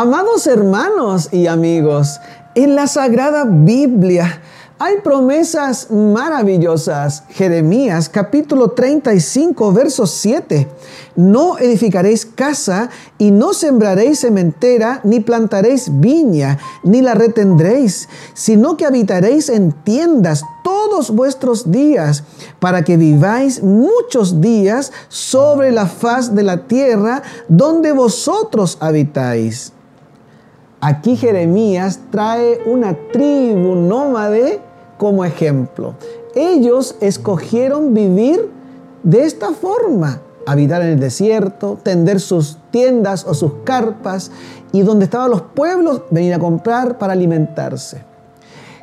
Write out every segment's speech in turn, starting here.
Amados hermanos y amigos, en la Sagrada Biblia hay promesas maravillosas. Jeremías capítulo 35, verso 7. No edificaréis casa y no sembraréis cementera, ni plantaréis viña, ni la retendréis, sino que habitaréis en tiendas todos vuestros días, para que viváis muchos días sobre la faz de la tierra donde vosotros habitáis. Aquí Jeremías trae una tribu nómade como ejemplo. Ellos escogieron vivir de esta forma, habitar en el desierto, tender sus tiendas o sus carpas y donde estaban los pueblos venir a comprar para alimentarse.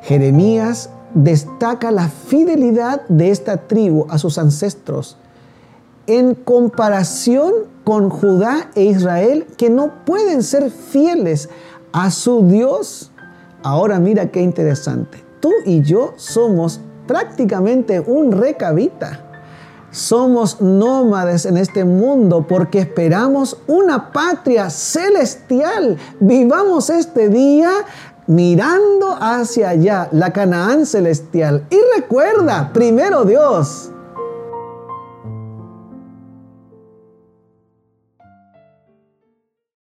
Jeremías destaca la fidelidad de esta tribu a sus ancestros en comparación con Judá e Israel que no pueden ser fieles a su Dios. Ahora mira qué interesante tú y yo somos prácticamente un recabita. Somos nómades en este mundo porque esperamos una patria celestial. Vivamos este día mirando hacia allá, la Canaán celestial. Y recuerda, primero Dios.